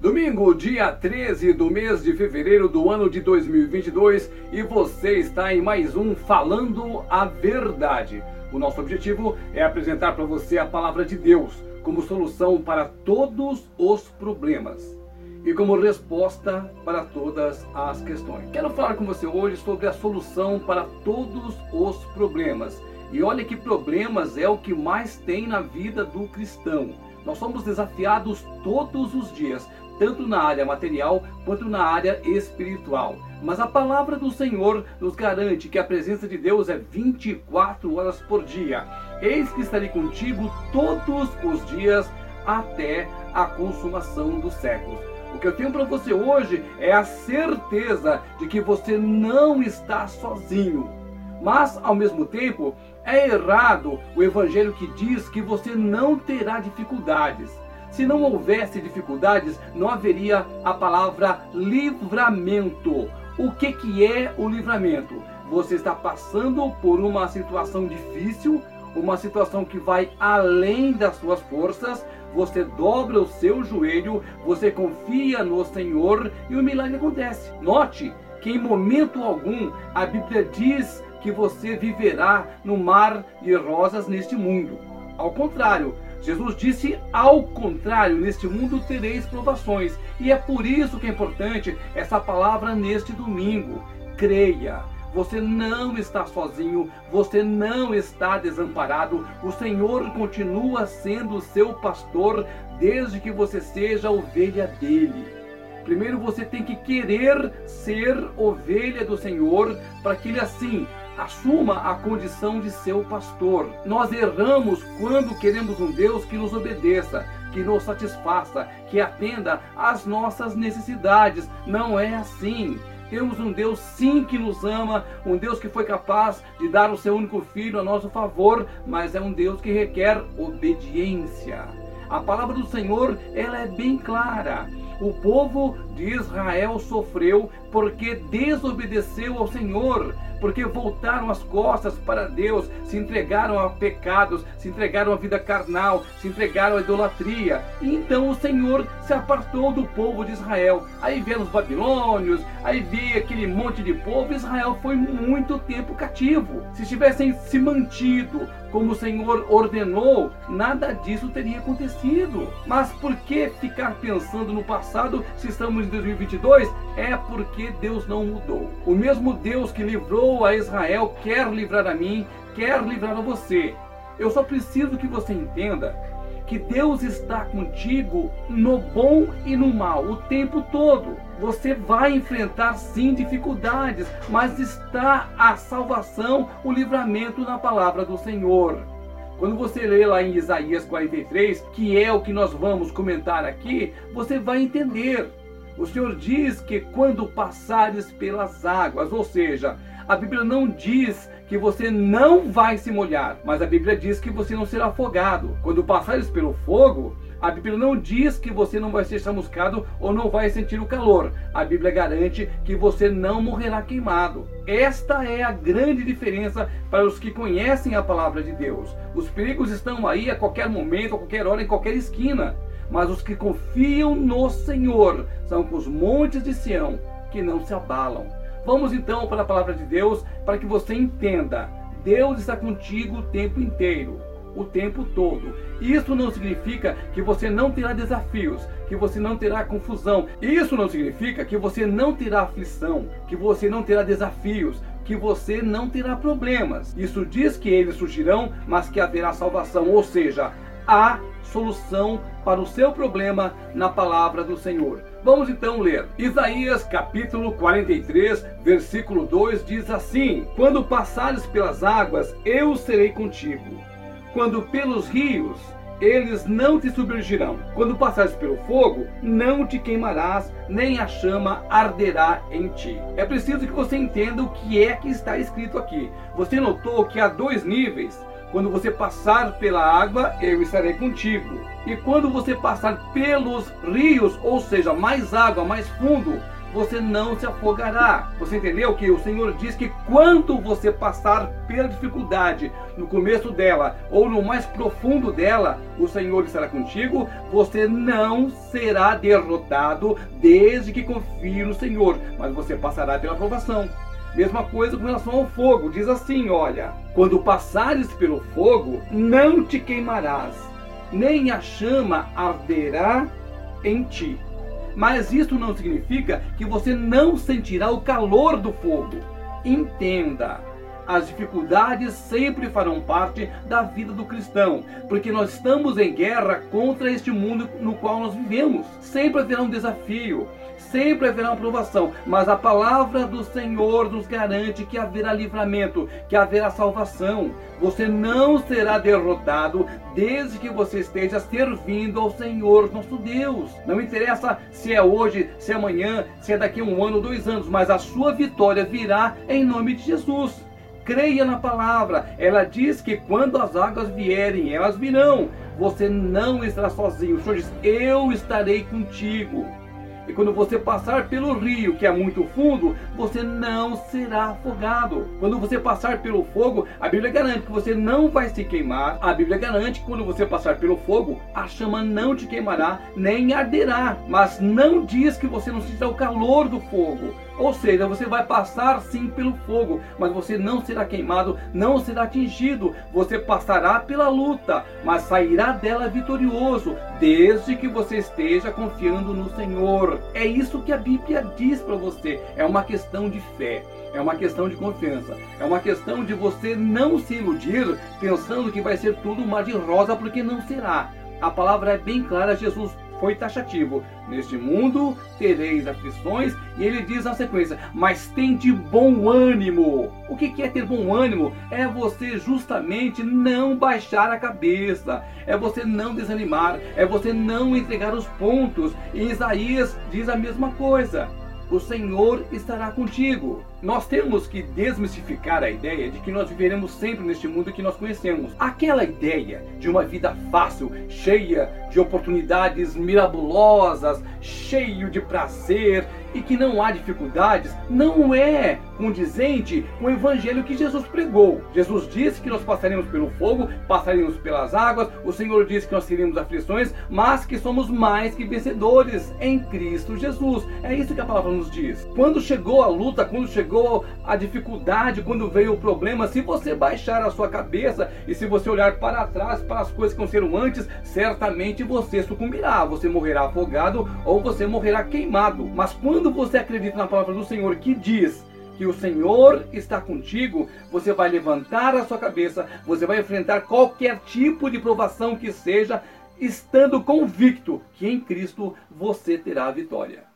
Domingo, dia 13 do mês de fevereiro do ano de 2022 e você está em mais um Falando a Verdade. O nosso objetivo é apresentar para você a palavra de Deus como solução para todos os problemas e como resposta para todas as questões. Quero falar com você hoje sobre a solução para todos os problemas. E olha que problemas é o que mais tem na vida do cristão. Nós somos desafiados todos os dias, tanto na área material quanto na área espiritual. Mas a palavra do Senhor nos garante que a presença de Deus é 24 horas por dia. Eis que estarei contigo todos os dias até a consumação dos séculos. O que eu tenho para você hoje é a certeza de que você não está sozinho. Mas, ao mesmo tempo, é errado o evangelho que diz que você não terá dificuldades. Se não houvesse dificuldades, não haveria a palavra livramento. O que, que é o livramento? Você está passando por uma situação difícil, uma situação que vai além das suas forças, você dobra o seu joelho, você confia no Senhor e o milagre acontece. Note que em momento algum a Bíblia diz que você viverá no mar de rosas neste mundo. Ao contrário, Jesus disse: ao contrário, neste mundo tereis provações. E é por isso que é importante essa palavra neste domingo. Creia. Você não está sozinho, você não está desamparado. O Senhor continua sendo o seu pastor desde que você seja ovelha dele. Primeiro você tem que querer ser ovelha do Senhor para que ele assim assuma a condição de seu pastor. Nós erramos quando queremos um Deus que nos obedeça, que nos satisfaça, que atenda às nossas necessidades. Não é assim. Temos um Deus sim que nos ama, um Deus que foi capaz de dar o seu único filho a nosso favor, mas é um Deus que requer obediência. A palavra do Senhor, ela é bem clara. O povo de Israel sofreu porque desobedeceu ao Senhor porque voltaram as costas para Deus, se entregaram a pecados, se entregaram à vida carnal, se entregaram à idolatria. E então o Senhor se apartou do povo de Israel. Aí vieram os babilônios, aí veio aquele monte de povo. Israel foi muito tempo cativo. Se tivessem se mantido como o Senhor ordenou, nada disso teria acontecido. Mas por que ficar pensando no passado se estamos em 2022? É porque Deus não mudou. O mesmo Deus que livrou a Israel quer livrar a mim, quer livrar a você. Eu só preciso que você entenda que Deus está contigo no bom e no mal o tempo todo. Você vai enfrentar sim dificuldades, mas está a salvação, o livramento na palavra do Senhor. Quando você lê lá em Isaías 43, que é o que nós vamos comentar aqui, você vai entender. O Senhor diz que quando passares pelas águas, ou seja, a Bíblia não diz que você não vai se molhar, mas a Bíblia diz que você não será afogado. Quando passares pelo fogo, a Bíblia não diz que você não vai ser chamuscado ou não vai sentir o calor. A Bíblia garante que você não morrerá queimado. Esta é a grande diferença para os que conhecem a palavra de Deus. Os perigos estão aí a qualquer momento, a qualquer hora, em qualquer esquina. Mas os que confiam no Senhor são com os montes de Sião que não se abalam. Vamos então para a palavra de Deus para que você entenda. Deus está contigo o tempo inteiro, o tempo todo. Isso não significa que você não terá desafios, que você não terá confusão. Isso não significa que você não terá aflição, que você não terá desafios, que você não terá problemas. Isso diz que eles surgirão, mas que haverá salvação, ou seja, há solução para o seu problema na palavra do Senhor. Vamos então ler. Isaías capítulo 43, versículo 2 diz assim: Quando passares pelas águas, eu serei contigo. Quando pelos rios, eles não te submergirão. Quando passares pelo fogo, não te queimarás, nem a chama arderá em ti. É preciso que você entenda o que é que está escrito aqui. Você notou que há dois níveis quando você passar pela água, eu estarei contigo. E quando você passar pelos rios, ou seja, mais água, mais fundo, você não se afogará. Você entendeu que o Senhor diz que quando você passar pela dificuldade, no começo dela ou no mais profundo dela, o Senhor estará contigo, você não será derrotado desde que confie no Senhor, mas você passará pela provação. Mesma coisa com relação ao fogo, diz assim: olha, quando passares pelo fogo, não te queimarás, nem a chama arderá em ti. Mas isso não significa que você não sentirá o calor do fogo. Entenda, as dificuldades sempre farão parte da vida do cristão, porque nós estamos em guerra contra este mundo no qual nós vivemos. Sempre haverá um desafio, sempre haverá uma provação, mas a palavra do Senhor nos garante que haverá livramento, que haverá salvação. Você não será derrotado desde que você esteja servindo ao Senhor nosso Deus. Não interessa se é hoje, se é amanhã, se é daqui a um ano, dois anos, mas a sua vitória virá em nome de Jesus. Creia na palavra. Ela diz que quando as águas vierem, elas virão. Você não estará sozinho. O Senhor diz: Eu estarei contigo. E quando você passar pelo rio, que é muito fundo, você não será afogado. Quando você passar pelo fogo, a Bíblia garante que você não vai se queimar. A Bíblia garante que quando você passar pelo fogo, a chama não te queimará, nem arderá. Mas não diz que você não sentirá o calor do fogo. Ou seja, você vai passar sim pelo fogo, mas você não será queimado, não será atingido. Você passará pela luta, mas sairá dela vitorioso, desde que você esteja confiando no Senhor. É isso que a Bíblia diz para você. É uma questão de fé. É uma questão de confiança. É uma questão de você não se iludir pensando que vai ser tudo mar de rosa, porque não será. A palavra é bem clara, Jesus foi taxativo. Neste mundo tereis aflições, e ele diz na sequência: Mas tem de bom ânimo. O que é ter bom ânimo? É você justamente não baixar a cabeça, é você não desanimar, é você não entregar os pontos. E Isaías diz a mesma coisa o Senhor estará contigo. Nós temos que desmistificar a ideia de que nós viveremos sempre neste mundo que nós conhecemos. Aquela ideia de uma vida fácil, cheia de oportunidades mirabolosas, cheio de prazer e que não há dificuldades, não é condizente com o evangelho que Jesus pregou. Jesus disse que nós passaríamos pelo fogo, passaríamos pelas águas, o Senhor disse que nós teríamos aflições, mas que somos mais que vencedores em Cristo Jesus. É isso que a palavra nos diz. Quando chegou a luta, quando chegou a dificuldade, quando veio o problema, se você baixar a sua cabeça e se você olhar para trás, para as coisas que aconteceram antes, certamente você sucumbirá, você morrerá afogado ou você morrerá queimado. Mas quando você acredita na palavra do Senhor que diz que o Senhor está contigo, você vai levantar a sua cabeça, você vai enfrentar qualquer tipo de provação que seja, estando convicto que em Cristo você terá a vitória.